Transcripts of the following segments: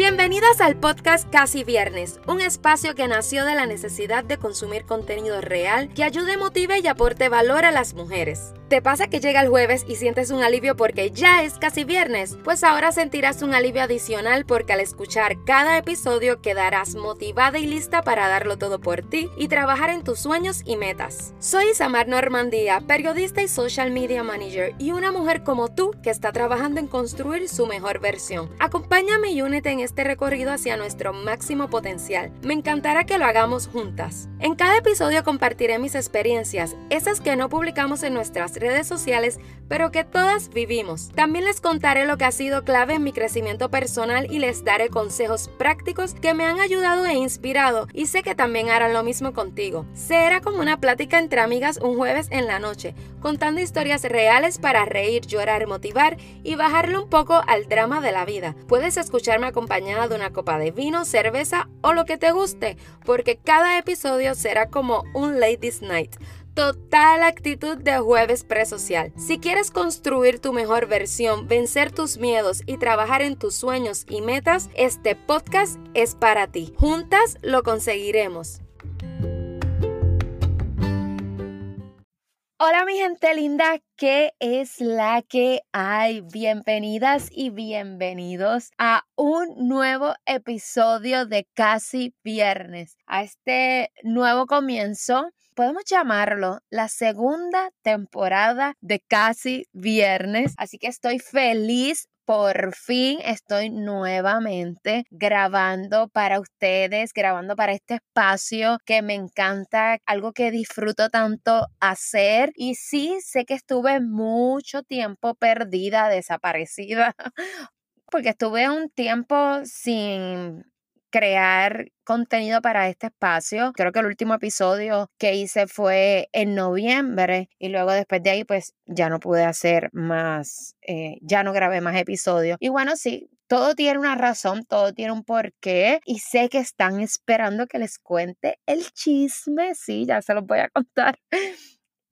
Bienvenidas al podcast Casi Viernes, un espacio que nació de la necesidad de consumir contenido real que ayude, motive y aporte valor a las mujeres. ¿Te pasa que llega el jueves y sientes un alivio porque ya es casi viernes? Pues ahora sentirás un alivio adicional porque al escuchar cada episodio quedarás motivada y lista para darlo todo por ti y trabajar en tus sueños y metas. Soy Samar Normandía, periodista y social media manager y una mujer como tú que está trabajando en construir su mejor versión. Acompáñame y únete en recorrido hacia nuestro máximo potencial. Me encantará que lo hagamos juntas. En cada episodio compartiré mis experiencias, esas que no publicamos en nuestras redes sociales, pero que todas vivimos. También les contaré lo que ha sido clave en mi crecimiento personal y les daré consejos prácticos que me han ayudado e inspirado y sé que también harán lo mismo contigo. Será como una plática entre amigas un jueves en la noche, contando historias reales para reír, llorar, motivar y bajarle un poco al drama de la vida. Puedes escucharme de una copa de vino, cerveza o lo que te guste, porque cada episodio será como un Ladies Night total actitud de jueves presocial. Si quieres construir tu mejor versión, vencer tus miedos y trabajar en tus sueños y metas, este podcast es para ti. Juntas lo conseguiremos. Hola mi gente linda, ¿qué es la que hay? Bienvenidas y bienvenidos a un nuevo episodio de Casi Viernes, a este nuevo comienzo podemos llamarlo la segunda temporada de Casi Viernes. Así que estoy feliz por fin estoy nuevamente grabando para ustedes, grabando para este espacio que me encanta, algo que disfruto tanto hacer. Y sí, sé que estuve mucho tiempo perdida, desaparecida, porque estuve un tiempo sin crear contenido para este espacio. Creo que el último episodio que hice fue en noviembre y luego después de ahí pues ya no pude hacer más, eh, ya no grabé más episodios. Y bueno, sí, todo tiene una razón, todo tiene un porqué y sé que están esperando que les cuente el chisme, sí, ya se los voy a contar.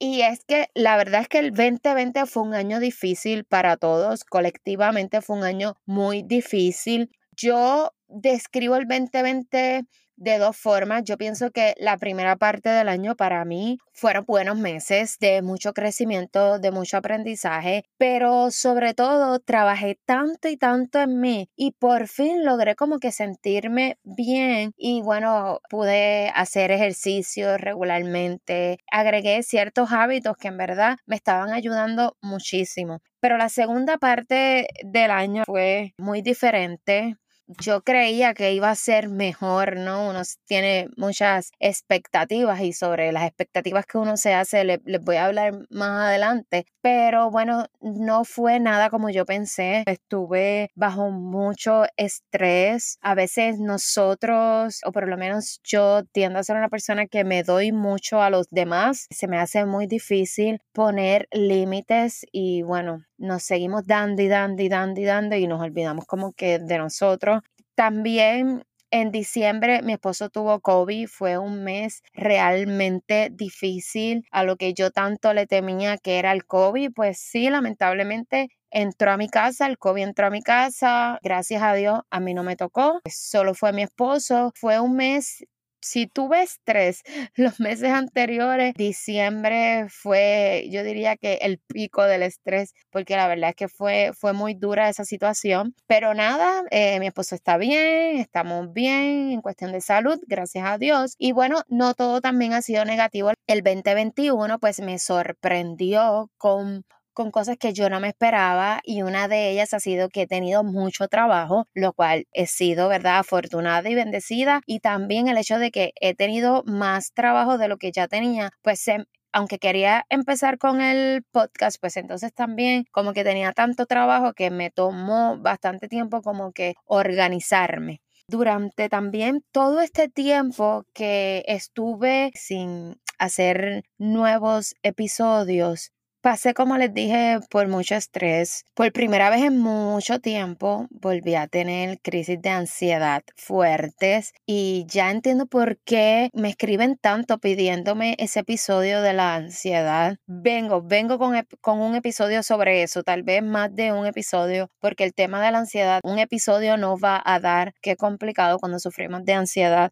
Y es que la verdad es que el 2020 fue un año difícil para todos, colectivamente fue un año muy difícil. Yo describo el 2020 de dos formas. Yo pienso que la primera parte del año para mí fueron buenos meses de mucho crecimiento, de mucho aprendizaje, pero sobre todo trabajé tanto y tanto en mí y por fin logré como que sentirme bien y bueno, pude hacer ejercicio regularmente, agregué ciertos hábitos que en verdad me estaban ayudando muchísimo. Pero la segunda parte del año fue muy diferente yo creía que iba a ser mejor, ¿no? Uno tiene muchas expectativas y sobre las expectativas que uno se hace les, voy a hablar más adelante, pero bueno, no fue nada como yo pensé. Estuve bajo mucho estrés. A veces nosotros, o por lo menos yo tiendo a ser una persona que me doy mucho a los demás. Se me hace muy difícil poner límites y bueno, nos seguimos dando y dando y dando y dando y nos olvidamos como que de nosotros. También en diciembre mi esposo tuvo COVID, fue un mes realmente difícil a lo que yo tanto le temía que era el COVID, pues sí, lamentablemente entró a mi casa, el COVID entró a mi casa, gracias a Dios a mí no me tocó, solo fue mi esposo, fue un mes si tuve estrés los meses anteriores, diciembre fue, yo diría que el pico del estrés, porque la verdad es que fue, fue muy dura esa situación. Pero nada, eh, mi esposo está bien, estamos bien en cuestión de salud, gracias a Dios. Y bueno, no todo también ha sido negativo. El 2021 pues me sorprendió con con cosas que yo no me esperaba y una de ellas ha sido que he tenido mucho trabajo, lo cual he sido, ¿verdad?, afortunada y bendecida y también el hecho de que he tenido más trabajo de lo que ya tenía, pues aunque quería empezar con el podcast, pues entonces también como que tenía tanto trabajo que me tomó bastante tiempo como que organizarme. Durante también todo este tiempo que estuve sin hacer nuevos episodios, pasé, como les dije, por mucho estrés. Por primera vez en mucho tiempo volví a tener crisis de ansiedad fuertes y ya entiendo por qué me escriben tanto pidiéndome ese episodio de la ansiedad. Vengo, vengo con, con un episodio sobre eso, tal vez más de un episodio, porque el tema de la ansiedad, un episodio no va a dar. Qué complicado cuando sufrimos de ansiedad.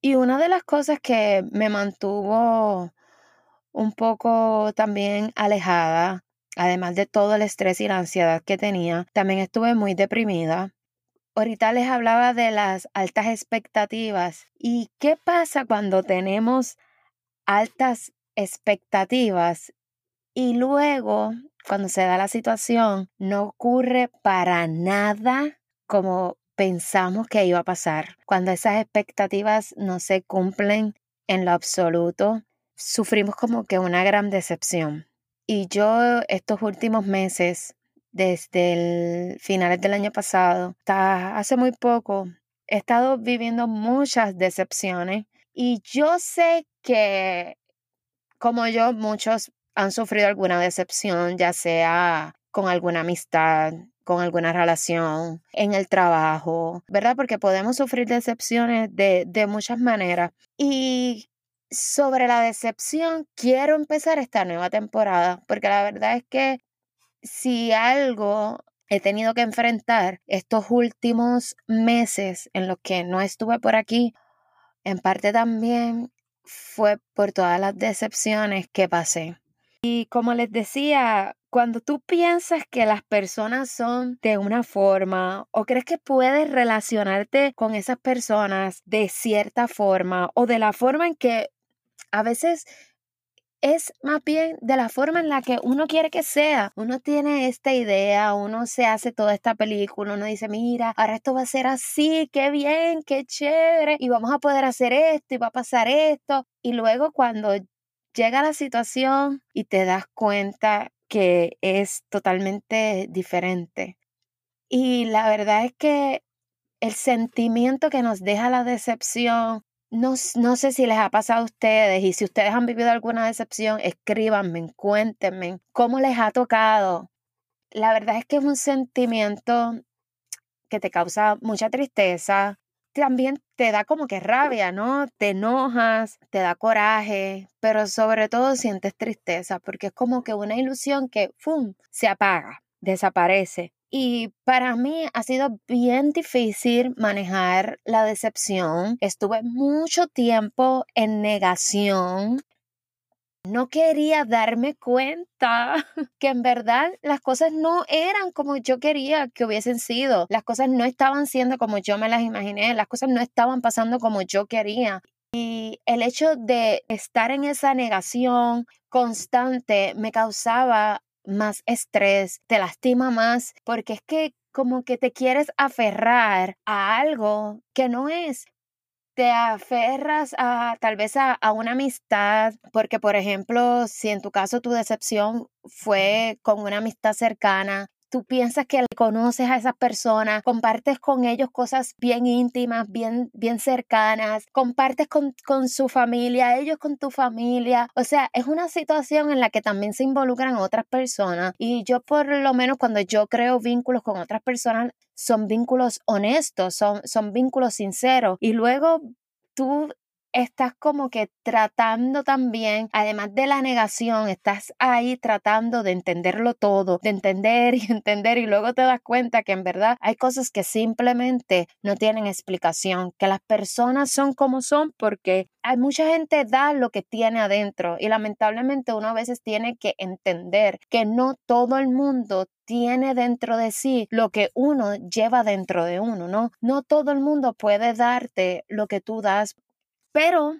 Y una de las cosas que me mantuvo un poco también alejada, además de todo el estrés y la ansiedad que tenía, también estuve muy deprimida. Ahorita les hablaba de las altas expectativas. ¿Y qué pasa cuando tenemos altas expectativas y luego, cuando se da la situación, no ocurre para nada como pensamos que iba a pasar? Cuando esas expectativas no se cumplen en lo absoluto, sufrimos como que una gran decepción. Y yo estos últimos meses, desde el finales del año pasado hasta hace muy poco, he estado viviendo muchas decepciones y yo sé que como yo muchos han sufrido alguna decepción, ya sea con alguna amistad, con alguna relación, en el trabajo, ¿verdad? Porque podemos sufrir decepciones de, de muchas maneras. Y sobre la decepción, quiero empezar esta nueva temporada, porque la verdad es que si algo he tenido que enfrentar estos últimos meses en los que no estuve por aquí, en parte también fue por todas las decepciones que pasé. Y como les decía, cuando tú piensas que las personas son de una forma o crees que puedes relacionarte con esas personas de cierta forma o de la forma en que a veces es más bien de la forma en la que uno quiere que sea. Uno tiene esta idea, uno se hace toda esta película, uno dice, mira, ahora esto va a ser así, qué bien, qué chévere, y vamos a poder hacer esto y va a pasar esto. Y luego cuando llega la situación y te das cuenta que es totalmente diferente. Y la verdad es que el sentimiento que nos deja la decepción no, no, sé si les ha pasado a ustedes y si ustedes han vivido alguna decepción, escríbanme, cuéntenme cómo les ha tocado. La verdad es que es un sentimiento que te causa mucha tristeza. También te da como que rabia, ¿no? Te enojas, te da coraje, pero sobre todo sientes tristeza porque es como que una ilusión que, ¡fum!, se apaga, desaparece. Y para mí ha sido bien difícil manejar la decepción. Estuve mucho tiempo en negación. No quería darme cuenta que en verdad las cosas no eran como yo quería que hubiesen sido. Las cosas no estaban siendo como yo me las imaginé. Las cosas no estaban pasando como yo quería. Y el hecho de estar en esa negación constante me causaba más estrés, te lastima más, porque es que como que te quieres aferrar a algo que no es. Te aferras a tal vez a, a, una amistad, porque por ejemplo, si en tu caso tu decepción fue con una amistad cercana, tú piensas que conoces a esas personas, compartes con ellos cosas bien íntimas, bien, bien cercanas, compartes con, con su familia, ellos con tu familia. O sea, es una situación en la que también se involucran otras personas. Y yo por lo menos cuando yo creo vínculos con otras personas, son vínculos honestos, son, son vínculos sinceros. Y luego tú estás como que tratando también, además de la negación, estás ahí tratando de entenderlo todo, de entender y entender y luego te das cuenta que en verdad hay cosas que simplemente no tienen explicación, que las personas son como son porque hay mucha gente da lo que tiene adentro y lamentablemente uno a veces tiene que entender que no todo el mundo tiene dentro de sí lo que uno lleva dentro de uno, ¿no? No todo el mundo puede darte lo que tú das pero,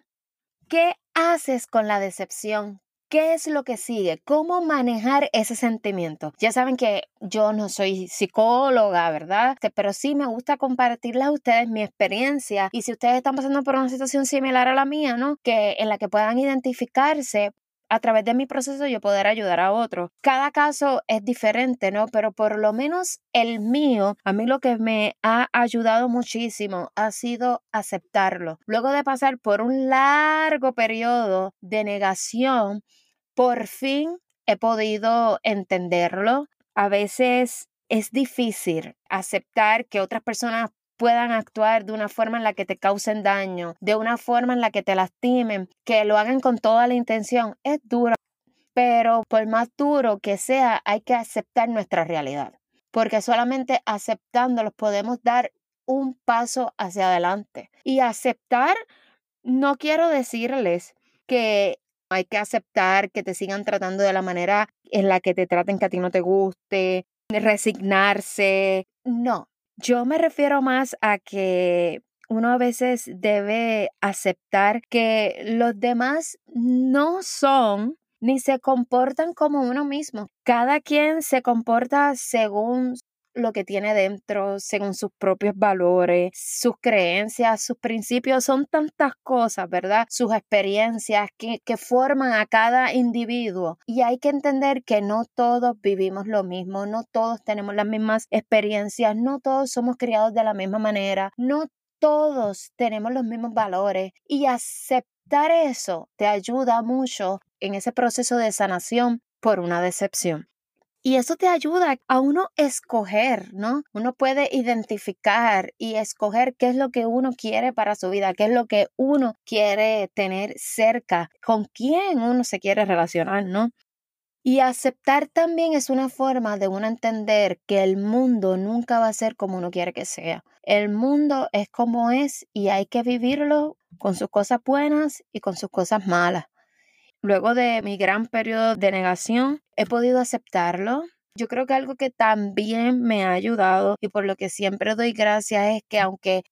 ¿qué haces con la decepción? ¿Qué es lo que sigue? ¿Cómo manejar ese sentimiento? Ya saben que yo no soy psicóloga, ¿verdad? Pero sí me gusta compartirles a ustedes mi experiencia y si ustedes están pasando por una situación similar a la mía, ¿no? Que en la que puedan identificarse, a través de mi proceso yo poder ayudar a otros. Cada caso es diferente, ¿no? Pero por lo menos el mío, a mí lo que me ha ayudado muchísimo ha sido aceptarlo. Luego de pasar por un largo periodo de negación, por fin he podido entenderlo. A veces es difícil aceptar que otras personas puedan actuar de una forma en la que te causen daño, de una forma en la que te lastimen, que lo hagan con toda la intención. Es duro, pero por más duro que sea, hay que aceptar nuestra realidad, porque solamente aceptándolos podemos dar un paso hacia adelante. Y aceptar, no quiero decirles que hay que aceptar que te sigan tratando de la manera en la que te traten que a ti no te guste, resignarse. No, yo me refiero más a que uno a veces debe aceptar que los demás no son ni se comportan como uno mismo. Cada quien se comporta según lo que tiene dentro, según sus propios valores, sus creencias, sus principios, son tantas cosas, ¿verdad? Sus experiencias que, que, forman a cada individuo. Y hay que entender que no todos vivimos lo mismo, no todos tenemos las mismas experiencias, no todos somos criados de la misma manera, no todos tenemos los mismos valores. Y aceptar eso te ayuda mucho en ese proceso de sanación por una decepción. Y eso te ayuda a uno escoger, ¿no? Uno puede identificar y escoger qué es lo que uno quiere para su vida, qué es lo que uno quiere tener cerca, con quién uno se quiere relacionar, ¿no? Y aceptar también es una forma de uno entender que el mundo nunca va a ser como uno quiere que sea. El mundo es como es y hay que vivirlo con sus cosas buenas y con sus cosas malas. Luego de mi gran periodo de negación, he podido aceptarlo. Yo creo que algo que también me ha ayudado y por lo que siempre doy gracias es que aunque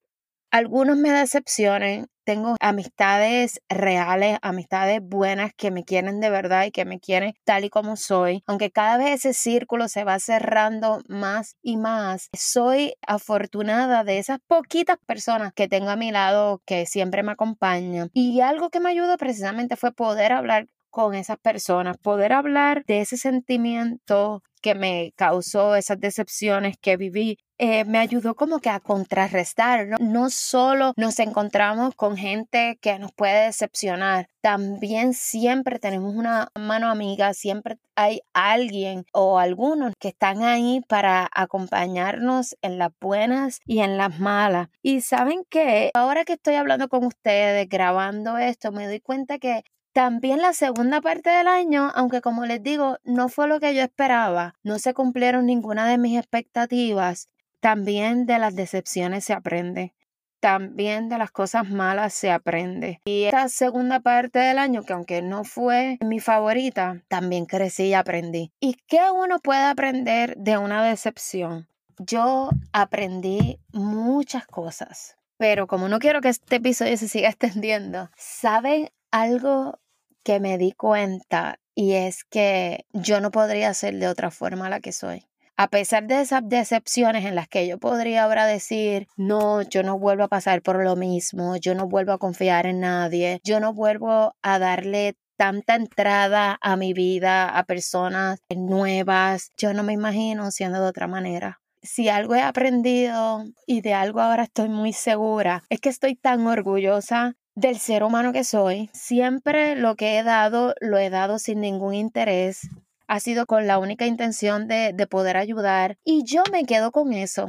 algunos me decepcionen, tengo amistades reales, amistades buenas que me quieren de verdad y que me quieren tal y como soy. Aunque cada vez ese círculo se va cerrando más y más, soy afortunada de esas poquitas personas que tengo a mi lado que siempre me acompañan. Y algo que me ayudó precisamente fue poder hablar con esas personas, poder hablar de ese sentimiento que me causó esas decepciones que viví, eh, me ayudó como que a contrarrestar. ¿no? no solo nos encontramos con gente que nos puede decepcionar, también siempre tenemos una mano amiga, siempre hay alguien o algunos que están ahí para acompañarnos en las buenas y en las malas. Y saben que ahora que estoy hablando con ustedes, grabando esto, me doy cuenta que también la segunda parte del año, aunque como les digo, no fue lo que yo esperaba, no se cumplieron ninguna de mis expectativas, también de las decepciones se aprende. También de las cosas malas se aprende. Y esta segunda parte del año, que aunque no fue mi favorita, también crecí y aprendí. ¿Y qué uno puede aprender de una decepción? Yo aprendí muchas cosas, pero como no quiero que este episodio se siga extendiendo, ¿saben algo que me di cuenta y es que yo no podría ser de otra forma la que soy. A pesar de esas decepciones en las que yo podría ahora decir, no, yo no vuelvo a pasar por lo mismo, yo no vuelvo a confiar en nadie, yo no vuelvo a darle tanta entrada a mi vida, a personas nuevas, yo no me imagino siendo de otra manera. Si algo he aprendido y de algo ahora estoy muy segura, es que estoy tan orgullosa del ser humano que soy. Siempre lo que he dado, lo he dado sin ningún interés. Ha sido con la única intención de, de poder ayudar. Y yo me quedo con eso.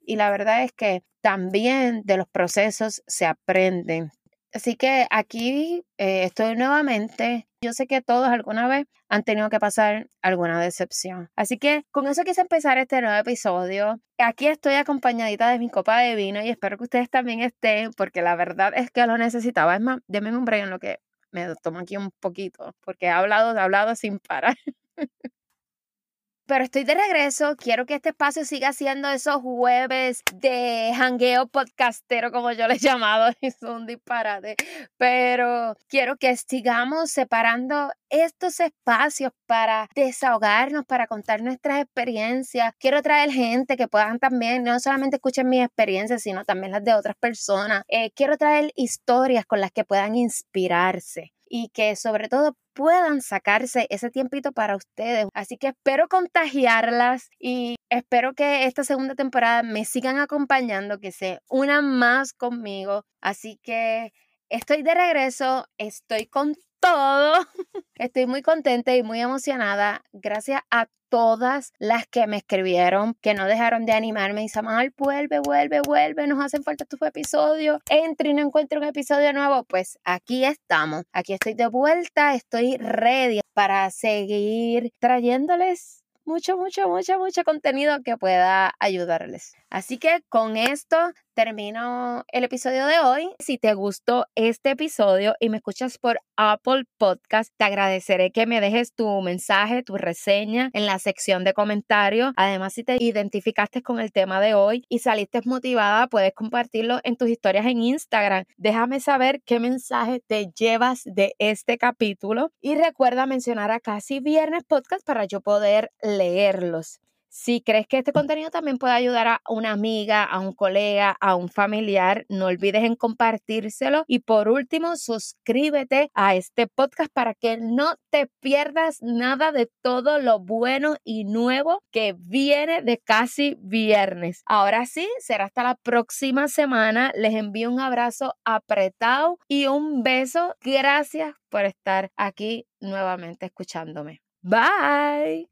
Y la verdad es que también de los procesos se aprenden. Así que aquí eh, estoy nuevamente. Yo sé que todos alguna vez han tenido que pasar alguna decepción. Así que con eso quise empezar este nuevo episodio. Aquí estoy acompañadita de mi copa de vino y espero que ustedes también estén porque la verdad es que lo necesitaba. Es más, denme un break en lo que me tomo aquí un poquito porque he hablado, he hablado sin parar. Pero estoy de regreso. Quiero que este espacio siga siendo esos jueves de hangueo podcastero, como yo les he llamado. Es un disparate. Pero quiero que sigamos separando estos espacios para desahogarnos, para contar nuestras experiencias. Quiero traer gente que puedan también, no solamente escuchen mis experiencias, sino también las de otras personas. Eh, quiero traer historias con las que puedan inspirarse y que sobre todo puedan sacarse ese tiempito para ustedes. Así que espero contagiarlas y espero que esta segunda temporada me sigan acompañando, que se unan más conmigo. Así que estoy de regreso, estoy con todo. Estoy muy contenta y muy emocionada. Gracias a todas las que me escribieron, que no dejaron de animarme y Samal, vuelve, vuelve, vuelve, nos hacen falta tus episodios, entre y no encuentro un episodio nuevo, pues aquí estamos, aquí estoy de vuelta, estoy ready para seguir trayéndoles mucho, mucho, mucho, mucho contenido que pueda ayudarles. Así que con esto termino el episodio de hoy. Si te gustó este episodio y me escuchas por Apple Podcast, te agradeceré que me dejes tu mensaje, tu reseña en la sección de comentarios. Además, si te identificaste con el tema de hoy y saliste motivada, puedes compartirlo en tus historias en Instagram. Déjame saber qué mensaje te llevas de este capítulo y recuerda mencionar a Casi Viernes Podcast para yo poder leerlos. Si crees que este contenido también puede ayudar a una amiga, a un colega, a un familiar, no olvides en compartírselo. Y por último, suscríbete a este podcast para que no te pierdas nada de todo lo bueno y nuevo que viene de casi viernes. Ahora sí, será hasta la próxima semana. Les envío un abrazo apretado y un beso. Gracias por estar aquí nuevamente escuchándome. Bye.